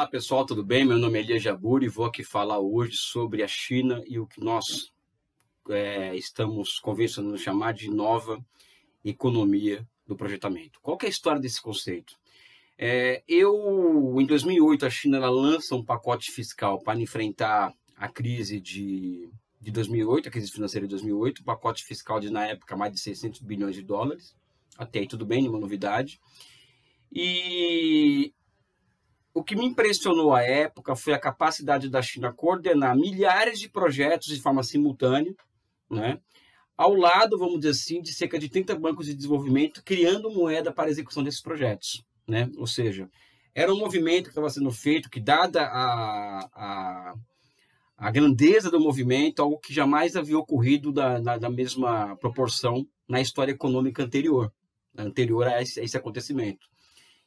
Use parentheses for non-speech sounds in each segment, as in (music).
Olá pessoal, tudo bem? Meu nome é Elia Jaburi e vou aqui falar hoje sobre a China e o que nós é, estamos convencionando chamar de nova economia do projetamento. Qual é a história desse conceito? É, eu, em 2008, a China lança um pacote fiscal para enfrentar a crise de, de 2008, a crise financeira de 2008, um pacote fiscal de, na época, mais de 600 bilhões de dólares. Até aí tudo bem, nenhuma novidade. E o que me impressionou à época foi a capacidade da China coordenar milhares de projetos de forma simultânea, né? ao lado, vamos dizer assim, de cerca de 30 bancos de desenvolvimento criando moeda para a execução desses projetos. Né? Ou seja, era um movimento que estava sendo feito que, dada a, a, a, grandeza do movimento, algo que jamais havia ocorrido da, da, da mesma proporção na história econômica anterior, anterior a esse, a esse acontecimento.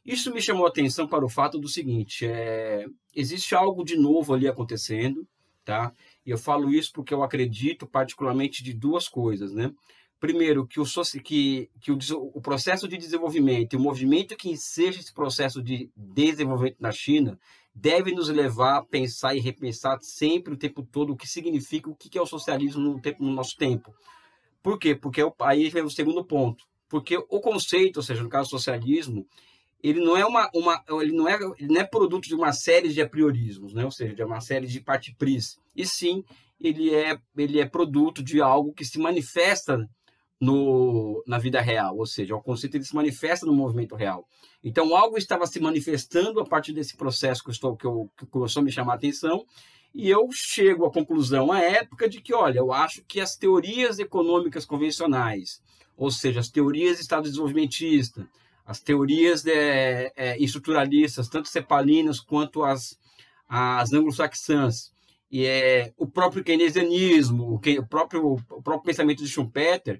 Isso me chamou a atenção para o fato do seguinte: é, existe algo de novo ali acontecendo, tá? E eu falo isso porque eu acredito particularmente de duas coisas, né? Primeiro, que o, que, que o, o processo de desenvolvimento e o movimento que enseja esse processo de desenvolvimento na China deve nos levar a pensar e repensar sempre o tempo todo o que significa, o que é o socialismo no, tempo, no nosso tempo. Por quê? Porque é aí vem o segundo ponto. Porque o conceito, ou seja, no caso socialismo, ele não é uma, uma ele não é ele não é produto de uma série de apriorismos, né? Ou seja, de uma série de partipris. E sim, ele é ele é produto de algo que se manifesta no, na vida real, ou seja, o conceito ele se manifesta no movimento real. Então, algo estava se manifestando a partir desse processo que, eu estou, que, eu, que começou a me chamar a atenção, e eu chego à conclusão, à época, de que, olha, eu acho que as teorias econômicas convencionais, ou seja, as teorias Estado desenvolvimentista, as teorias é, é, estruturalistas, tanto cepalinas quanto as, as anglo-saxãs, e é, o próprio keynesianismo, o, próprio, o próprio pensamento de Schumpeter,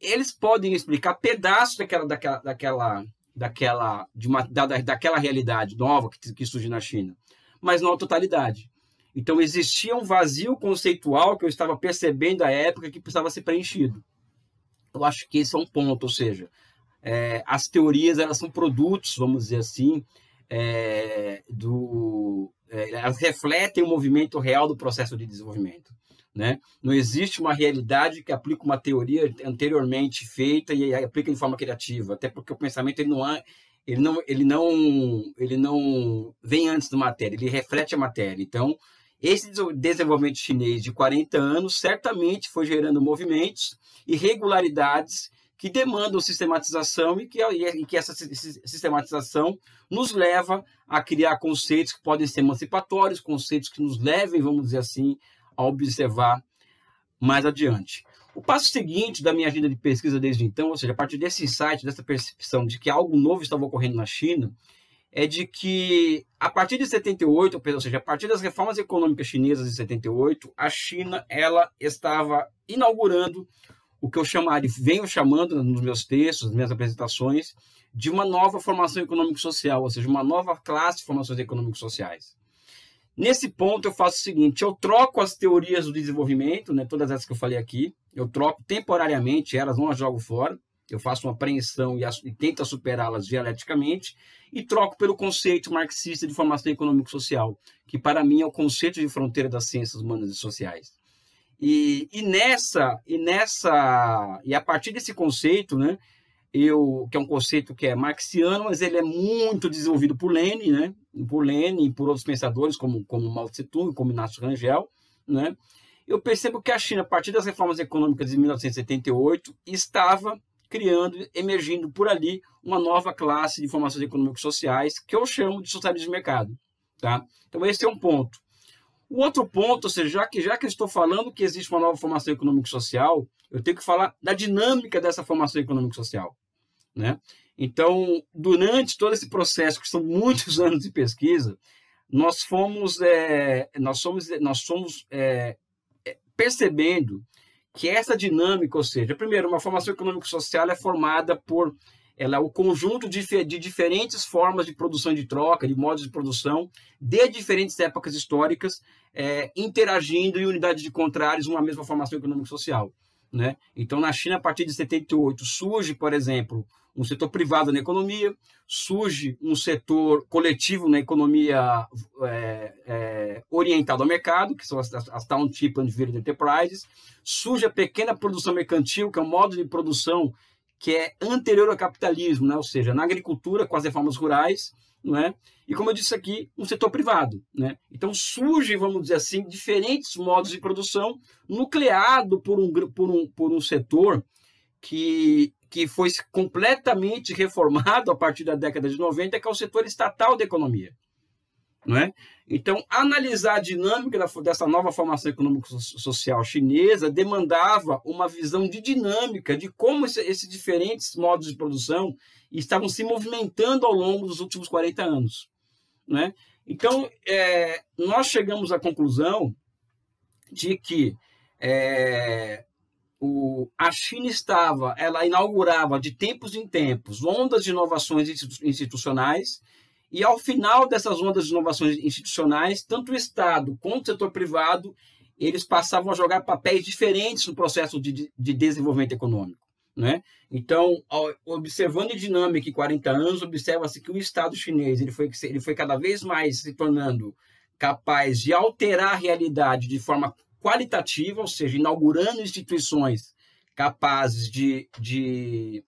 eles podem explicar pedaços daquela, daquela, daquela, daquela, de uma, da, daquela realidade nova que, que surge na China, mas não a totalidade. Então existia um vazio conceitual que eu estava percebendo à época que precisava ser preenchido. Eu acho que esse é um ponto, ou seja, é, as teorias elas são produtos, vamos dizer assim, é, do, é, elas refletem o movimento real do processo de desenvolvimento. Né? Não existe uma realidade que aplica uma teoria anteriormente feita e aplica de forma criativa, até porque o pensamento ele não ele não, ele não, ele não vem antes da matéria, ele reflete a matéria. Então, esse desenvolvimento chinês de 40 anos certamente foi gerando movimentos e regularidades que demandam sistematização e que, e que essa sistematização nos leva a criar conceitos que podem ser emancipatórios, conceitos que nos levem, vamos dizer assim, a observar mais adiante. O passo seguinte da minha agenda de pesquisa desde então, ou seja, a partir desse insight, dessa percepção de que algo novo estava ocorrendo na China, é de que a partir de 78, ou seja, a partir das reformas econômicas chinesas de 78, a China ela estava inaugurando o que eu chamaria, venho chamando nos meus textos, nas minhas apresentações, de uma nova formação econômico-social, ou seja, uma nova classe de formações econômico-sociais. Nesse ponto, eu faço o seguinte: eu troco as teorias do desenvolvimento, né, todas essas que eu falei aqui, eu troco temporariamente, elas não as jogo fora, eu faço uma apreensão e, e tento superá-las dialeticamente, e troco pelo conceito marxista de formação econômico-social, que para mim é o conceito de fronteira das ciências humanas e sociais. E, e nessa e nessa e a partir desse conceito, né, eu que é um conceito que é marxiano, mas ele é muito desenvolvido por Lenin, né, por Lenin e por outros pensadores como como Mao Tse Tung, como Inácio Rangel, né. Eu percebo que a China, a partir das reformas econômicas de 1978, estava criando, emergindo por ali uma nova classe de formações econômicas sociais que eu chamo de socialismo de mercado, tá? Então esse é um ponto. O outro ponto, ou seja, já que, já que estou falando que existe uma nova formação econômico-social, eu tenho que falar da dinâmica dessa formação econômico-social. Né? Então, durante todo esse processo, que são muitos (laughs) anos de pesquisa, nós fomos, é, nós somos, nós somos é, é percebendo que essa dinâmica, ou seja, primeiro, uma formação econômico-social é formada por ela é o conjunto de, de diferentes formas de produção de troca, de modos de produção, de diferentes épocas históricas, é, interagindo em unidades de contrários uma mesma formação econômico-social. Né? Então, na China, a partir de 78, surge, por exemplo, um setor privado na economia, surge um setor coletivo na economia é, é, orientado ao mercado, que são as, as Township and Village Enterprises, surge a pequena produção mercantil, que é um modo de produção que é anterior ao capitalismo, né? ou seja, na agricultura, com as reformas rurais, não é? E como eu disse aqui, um setor privado, né? Então surge, vamos dizer assim, diferentes modos de produção nucleado por um, por um, por um setor que, que foi completamente reformado a partir da década de 90, que é o setor estatal da economia. Não é? Então, analisar a dinâmica dessa nova formação econômico-social chinesa demandava uma visão de dinâmica de como esses diferentes modos de produção estavam se movimentando ao longo dos últimos 40 anos. Né? Então, é, nós chegamos à conclusão de que é, o, a China estava, ela inaugurava de tempos em tempos ondas de inovações institucionais, e ao final dessas ondas de inovações institucionais, tanto o Estado quanto o setor privado, eles passavam a jogar papéis diferentes no processo de, de desenvolvimento econômico. Né? Então, observando a dinâmica em 40 anos, observa-se que o Estado chinês ele foi, ele foi cada vez mais se tornando capaz de alterar a realidade de forma qualitativa, ou seja, inaugurando instituições capazes de, de,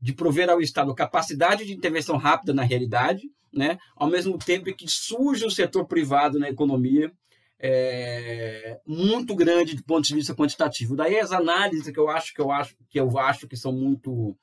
de prover ao Estado capacidade de intervenção rápida na realidade, né? ao mesmo tempo que surge o setor privado na economia, é, muito grande do ponto de vista quantitativo. Daí as análises que eu acho que eu acho que eu acho que são muito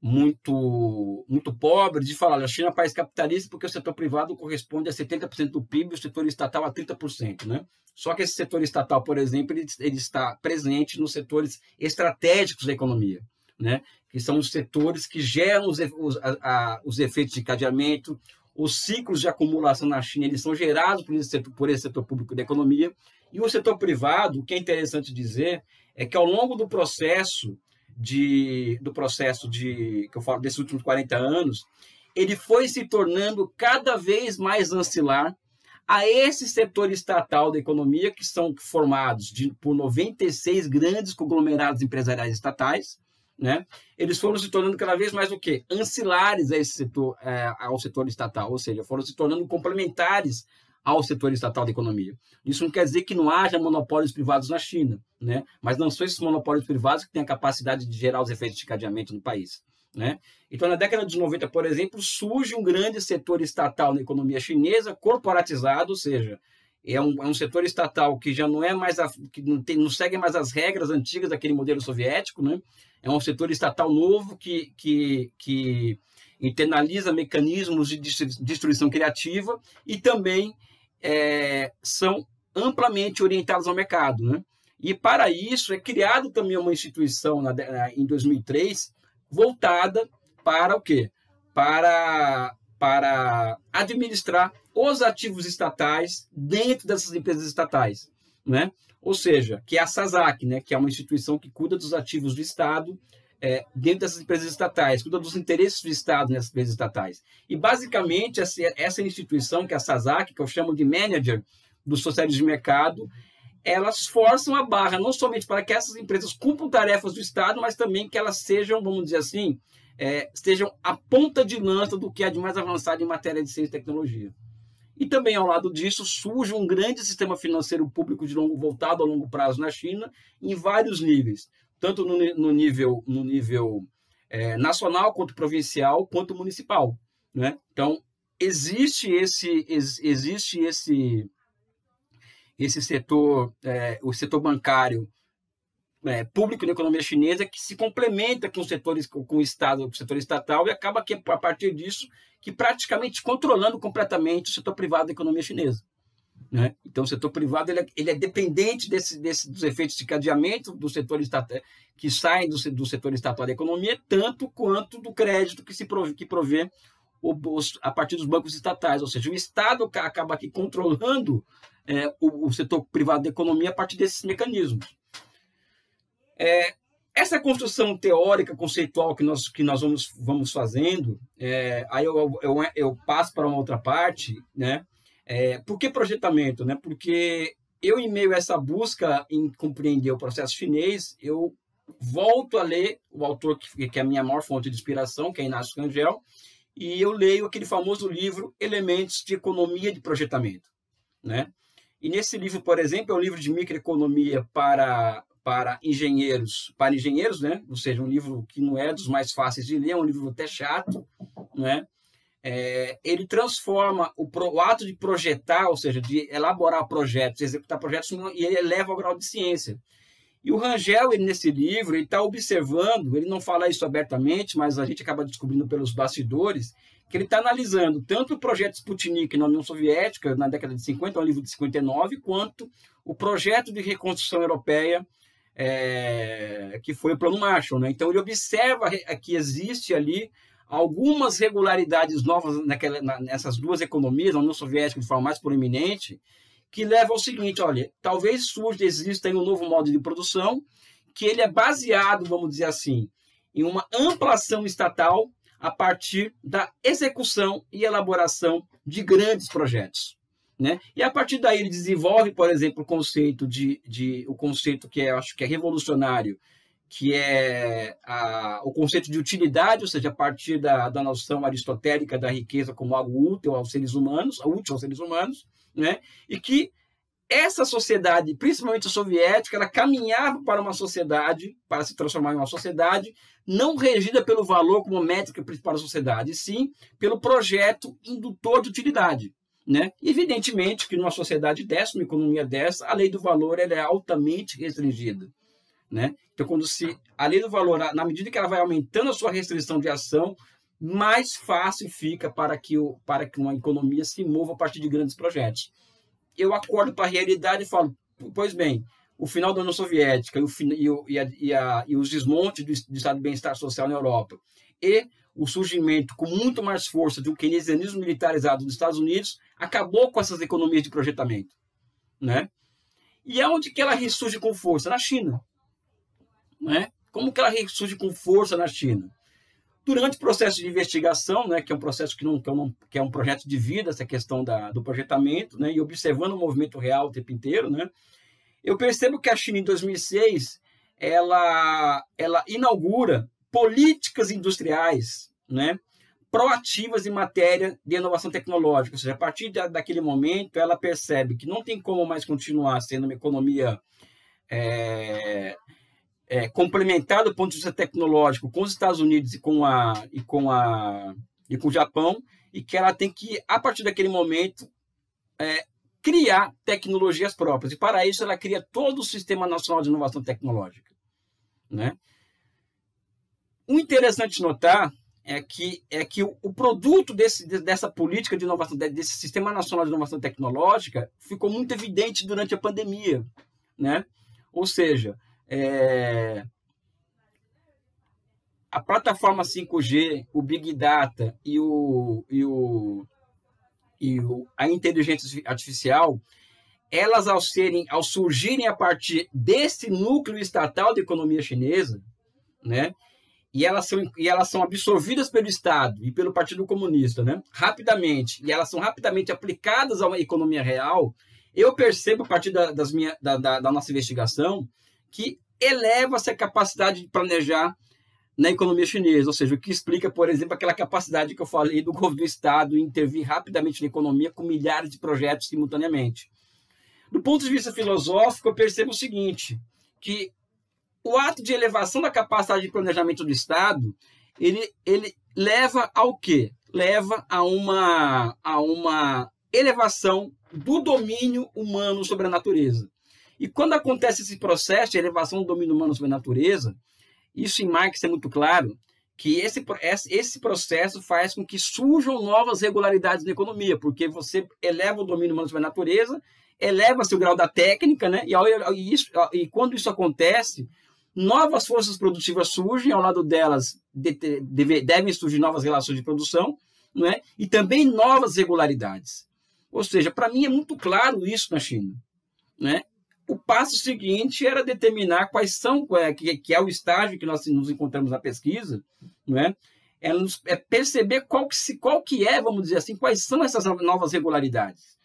muito muito pobres de falar a China é um país capitalista porque o setor privado corresponde a 70% do PIB e o setor estatal a 30%, né? Só que esse setor estatal, por exemplo, ele, ele está presente nos setores estratégicos da economia, né? Que são os setores que geram os, os, a, os efeitos de cadeamento, os ciclos de acumulação na China eles são gerados por esse, setor, por esse setor público da economia. E o setor privado, o que é interessante dizer, é que ao longo do processo de, do processo de que eu falo desses últimos 40 anos, ele foi se tornando cada vez mais ancilar a esse setor estatal da economia, que são formados de, por 96 grandes conglomerados empresariais estatais, né? Eles foram se tornando cada vez mais o quê? Ancilares a esse setor, é, ao setor estatal, ou seja, foram se tornando complementares ao setor estatal da economia. Isso não quer dizer que não haja monopólios privados na China, né? mas não são esses monopólios privados que têm a capacidade de gerar os efeitos de cadeamento no país. Né? Então, na década de 90, por exemplo, surge um grande setor estatal na economia chinesa, corporatizado, ou seja, é um, é um setor estatal que já não é mais a, que não, tem, não segue mais as regras antigas daquele modelo soviético, né? É um setor estatal novo que, que, que internaliza mecanismos de destruição criativa e também é, são amplamente orientados ao mercado. Né? E para isso é criado também uma instituição na, em 2003 voltada para o quê? Para, para administrar os ativos estatais dentro dessas empresas estatais. Né? Ou seja, que é a SASAC, né? que é uma instituição que cuida dos ativos do Estado é, dentro dessas empresas estatais, cuida dos interesses do Estado nessas empresas estatais. E, basicamente, essa, essa instituição, que é a SASAC, que eu chamo de manager do socialismo de mercado, elas forçam a barra, não somente para que essas empresas cumpram tarefas do Estado, mas também que elas sejam, vamos dizer assim, é, estejam a ponta de lança do que é de mais avançado em matéria de ciência e tecnologia. E também, ao lado disso, surge um grande sistema financeiro público de longo, voltado a longo prazo na China, em vários níveis tanto no, no nível, no nível é, nacional, quanto provincial, quanto municipal. Né? Então, existe esse, existe esse, esse setor, é, o setor bancário é, público da economia chinesa que se complementa com setores com o estado, com o setor estatal e acaba que a partir disso que praticamente controlando completamente o setor privado da economia chinesa. Né? Então, o setor privado ele é, ele é dependente desse, desse, dos efeitos de cadeamento do setor estatal, que saem do, do setor estatal da economia, tanto quanto do crédito que se que provê o, a partir dos bancos estatais. Ou seja, o Estado acaba aqui controlando é, o, o, setor privado da economia a partir desses mecanismos. É, essa construção teórica, conceitual que nós, que nós vamos, vamos fazendo, é, aí eu, eu, eu passo para uma outra parte, né? É, por que projetamento? Né? Porque eu, em meio a essa busca em compreender o processo chinês, eu volto a ler o autor que, que é a minha maior fonte de inspiração, que é Inácio Rangel, e eu leio aquele famoso livro Elementos de Economia de Projetamento. Né? E nesse livro, por exemplo, é um livro de microeconomia para, para engenheiros, para engenheiros, né? ou seja, um livro que não é dos mais fáceis de ler, é um livro até chato, né? É, ele transforma o, pro, o, ato de projetar, ou seja, de elaborar projetos, executar projetos, e ele eleva ao grau de ciência. E o Rangel, ele, nesse livro, ele está observando, ele não fala isso abertamente, mas a gente acaba descobrindo pelos bastidores, que ele está analisando tanto o projeto Sputnik na União Soviética, na década de 50, é um livro de 59, quanto o projeto de reconstrução europeia, é, que foi o Plano Marshall. Né? Então, ele observa que existe ali algumas regularidades novas naquela, nessas duas economias, na União Soviética de forma mais proeminente, que leva ao seguinte, olha, talvez surja, exista um novo modo de produção, que ele é baseado, vamos dizer assim, em uma ampliação estatal a partir da execução e elaboração de grandes projetos. Né? E a partir daí ele desenvolve, por exemplo, o conceito de, de o conceito que é, eu acho que é revolucionário, que é a, o conceito de utilidade, ou seja, a partir da, da noção aristotélica da riqueza como algo útil aos seres humanos, útil aos seres humanos, né? E que essa sociedade, principalmente a soviética, ela caminhava para uma sociedade, para se transformar em uma sociedade não regida pelo valor como métrica principal da sociedade, sim pelo projeto indutor de utilidade. Né? Evidentemente que numa sociedade dessa, numa economia dessa, a lei do valor ela é altamente restringida. Né? Então, quando se a lei do valor, na medida que ela vai aumentando a sua restrição de ação, mais fácil fica para que, o, para que uma economia se mova a partir de grandes projetos. Eu acordo para a realidade e falo, pois bem, o final da União Soviética e, o, e, a, e, a, e os desmontes do, do Estado de Bem-Estar Social na Europa e o surgimento com muito mais força de um keynesianismo militarizado dos Estados Unidos acabou com essas economias de projetamento. Né? E aonde que ela ressurge com força? Na China. Né? Como que ela ressurge com força na China? Durante o processo de investigação, né, que é um processo que, não, que, é um, que é um projeto de vida, essa questão da, do projetamento, né, e observando o movimento real o tempo inteiro, né, eu percebo que a China, em 2006, ela, ela inaugura políticas industriais né, proativas em matéria de inovação tecnológica. Ou seja, a partir da, daquele momento, ela percebe que não tem como mais continuar sendo uma economia é, é, complementar do ponto de vista tecnológico com os Estados Unidos e com, a, e, com a, e com o Japão, e que ela tem que, a partir daquele momento, é, criar tecnologias próprias. E para isso ela cria todo o Sistema Nacional de Inovação Tecnológica. Né? O interessante notar é que, é que o, o produto desse, dessa política de inovação, desse Sistema Nacional de Inovação Tecnológica, ficou muito evidente durante a pandemia. Né? Ou seja, é, a plataforma 5G, o Big Data e, o, e, o, e o, a inteligência artificial, elas ao serem, ao surgirem a partir desse núcleo estatal da economia chinesa, né? E elas são e elas são absorvidas pelo Estado e pelo Partido Comunista, né? Rapidamente e elas são rapidamente aplicadas a uma economia real. Eu percebo a partir da, das minha, da, da, da nossa investigação que eleva essa capacidade de planejar na economia chinesa, ou seja, o que explica, por exemplo, aquela capacidade que eu falei do governo do Estado intervir rapidamente na economia com milhares de projetos simultaneamente. Do ponto de vista filosófico, eu percebo o seguinte, que o ato de elevação da capacidade de planejamento do Estado, ele, ele leva ao quê? Leva a uma, a uma elevação do domínio humano sobre a natureza. E quando acontece esse processo de elevação do domínio humano sobre a natureza, isso em Marx é muito claro, que esse, esse processo faz com que surjam novas regularidades na economia, porque você eleva o domínio humano sobre a natureza, eleva-se o grau da técnica, né? E, e, isso, e quando isso acontece, novas forças produtivas surgem, ao lado delas de, de, devem surgir novas relações de produção, não é? e também novas regularidades. Ou seja, para mim é muito claro isso na China. Né? O passo seguinte era determinar quais são, é, que, que é o estágio que nós nos encontramos na pesquisa, não é? É, é perceber qual que, qual que é, vamos dizer assim, quais são essas novas regularidades.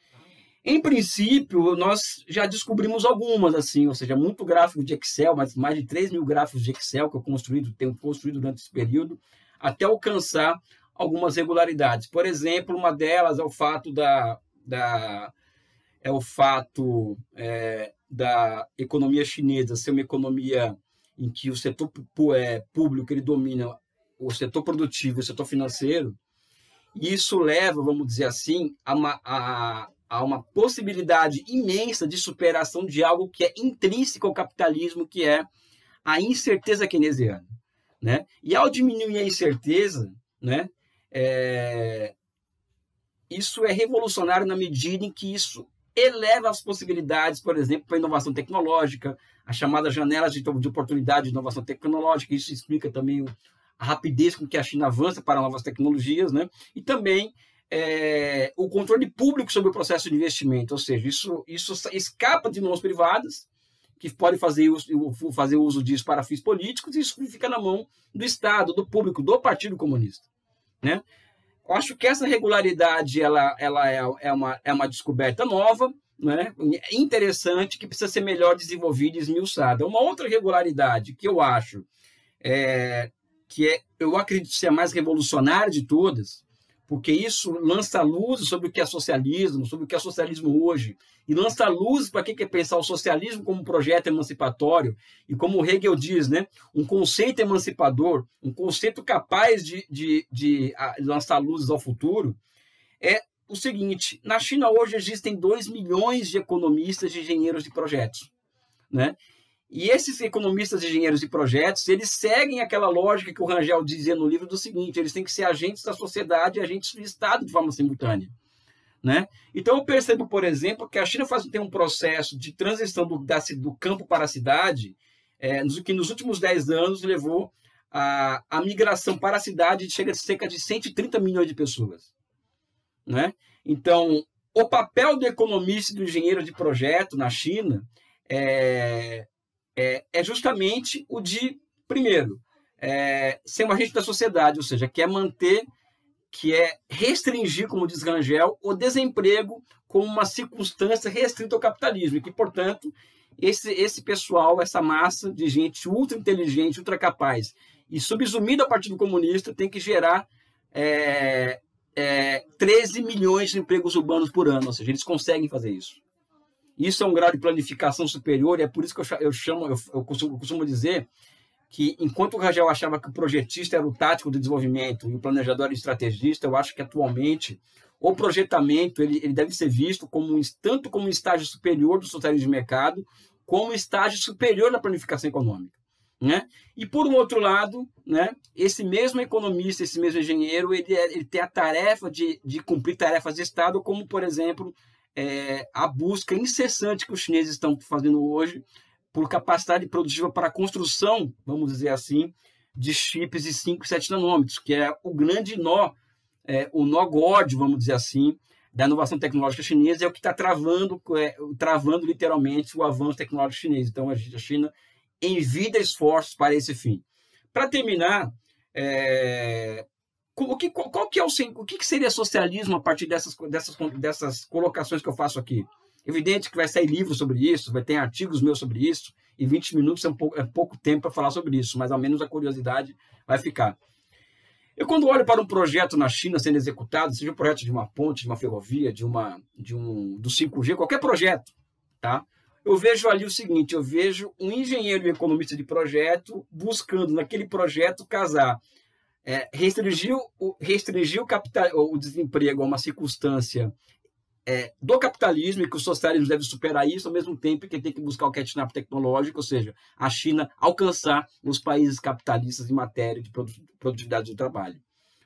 Em princípio, nós já descobrimos algumas, assim, ou seja, muito gráfico de Excel, mas mais de 3 mil gráficos de Excel que eu construído, tenho construído durante esse período, até alcançar algumas regularidades. Por exemplo, uma delas é o fato da, da é o fato é, da economia chinesa ser uma economia em que o setor é, público ele domina o setor produtivo o setor financeiro, e isso leva, vamos dizer assim, a a, a uma possibilidade imensa de superação de algo que é intrínseco ao capitalismo, que é a incerteza keynesiana. Né? E ao diminuir a incerteza, né, é, isso é revolucionário na medida em que isso eleva as possibilidades, por exemplo, para a inovação tecnológica, a chamada janela de, de oportunidade de inovação tecnológica. Isso explica também a rapidez com que a China avança para novas tecnologias, né? E também é, o controle público sobre o processo de investimento, ou seja, isso, isso escapa de mãos privadas, que podem fazer fazer uso disso para fins políticos, e isso fica na mão do Estado, do público, do Partido Comunista. Né? Eu acho que essa regularidade ela, ela é, é, uma, é uma descoberta nova, né? interessante, que precisa ser melhor desenvolvida e esmiuçada. Uma outra regularidade que eu acho é, que é, eu acredito ser a mais revolucionária de todas, porque isso lança luz sobre o que é socialismo, sobre o que é socialismo hoje, e lança luz para que é pensar o socialismo como um projeto emancipatório, e como Hegel diz, né, um conceito emancipador, um conceito capaz de, de, de lançar luzes ao futuro, é o seguinte: na China hoje existem 2 milhões de economistas e engenheiros de projetos. Né? E esses economistas, engenheiros e projetos, eles seguem aquela lógica que o Rangel dizia no livro do seguinte: eles têm que ser agentes da sociedade e agentes do Estado de forma simultânea. Né? Então, eu percebo, por exemplo, que a China faz, tem um processo de transição do, da, do campo para a cidade, é, que nos últimos 10 anos levou a, a migração para a cidade de chega de cerca de 130 milhões de pessoas. Né? Então, o papel do economista e do engenheiro de projeto na China é, é, é justamente o de, primeiro, é, ser um agente da sociedade, ou seja, que é manter, que é restringir, como diz Rangel, o desemprego como uma circunstância restrita ao capitalismo, e que, portanto, esse, esse pessoal, essa massa de gente ultra inteligente, ultra capaz e subsumida ao Partido Comunista tem que gerar é, é, 13 milhões de empregos urbanos por ano, ou seja, eles conseguem fazer isso. Isso é um grau de planificação superior, e é por isso que eu, chamo, eu, eu, costumo, eu costumo dizer que enquanto o Rangel achava que o projetista era o tático do desenvolvimento e o planejador era o estrategista, eu acho que atualmente o projetamento ele, ele deve ser visto como tanto como um estágio superior do socialismo de mercado, como um estágio superior da planificação econômica. Né? E por um outro lado, né, esse mesmo economista, esse mesmo engenheiro, ele, é, ele tem a tarefa de, de cumprir tarefas de Estado, como, por exemplo, é, a busca incessante que os chineses estão fazendo hoje por capacidade produtiva para a construção, vamos dizer assim, de chips de 5 e 7 nanômetros, que é o grande nó, é, o nó gordo, vamos dizer assim, da inovação tecnológica chinesa, é o que está travando, é, travando literalmente o avanço tecnológico chinês. Então, a China envida esforços para esse fim. Para terminar, é, o que, qual que é o, o que, seria socialismo a partir dessas, dessas, dessas colocações que eu faço aqui? Evidente que vai sair livro sobre isso, vai ter artigos meus sobre isso, e 20 minutos é, um pouco, é pouco tempo para falar sobre isso, mas ao menos a curiosidade vai ficar. Eu, quando olho para um projeto na China sendo executado, seja um projeto de uma ponte, de uma ferrovia, de uma, de um, do 5G, qualquer projeto, tá? eu vejo ali o seguinte: eu vejo um engenheiro e economista de projeto buscando naquele projeto casar é, restringir, o, o, capital, o desemprego a uma circunstância é, do capitalismo e que o socialismo deve superar isso ao mesmo tempo que tem que buscar o catch-up tecnológico, ou seja, a China alcançar os países capitalistas em matéria de produtividade do trabalho.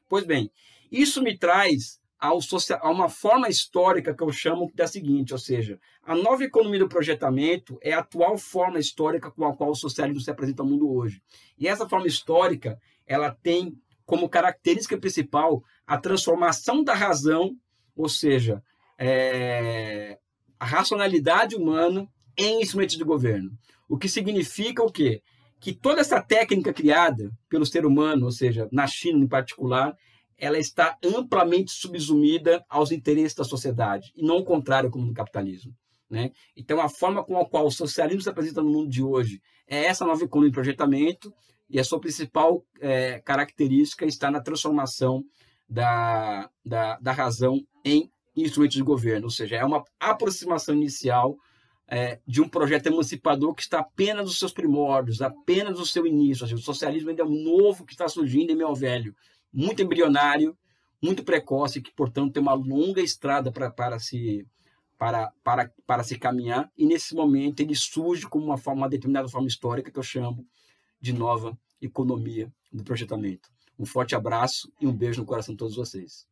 Pois bem, isso me traz ao social, a uma forma histórica que eu chamo da seguinte, ou seja, a nova economia do projetamento é a atual forma histórica com a qual o socialismo se apresenta ao mundo hoje. E essa forma histórica, ela tem como característica principal a transformação da razão, ou seja, é, a racionalidade humana em instrumento de governo. O que significa o quê? Que toda essa técnica criada pelo ser humano, ou seja, na China em particular, ela está amplamente subsumida aos interesses da sociedade, e não o contrário, como no capitalismo. Né? Então, a forma com a qual o socialismo se apresenta no mundo de hoje é essa nova economia de projetamento, e a sua principal é, característica está na transformação da, da, da razão em instrumentos de governo, ou seja, é uma aproximação inicial é, de um projeto emancipador que está apenas nos seus primórdios, apenas no seu início. Seja, o socialismo ainda é um novo que está surgindo em meu velho, muito embrionário, muito precoce, que, portanto, tem uma longa estrada para, para, se, para, para, para se caminhar, e nesse momento ele surge como uma, forma, uma determinada forma histórica que eu chamo de nova economia do projetamento. Um forte abraço e um beijo no coração de todos vocês.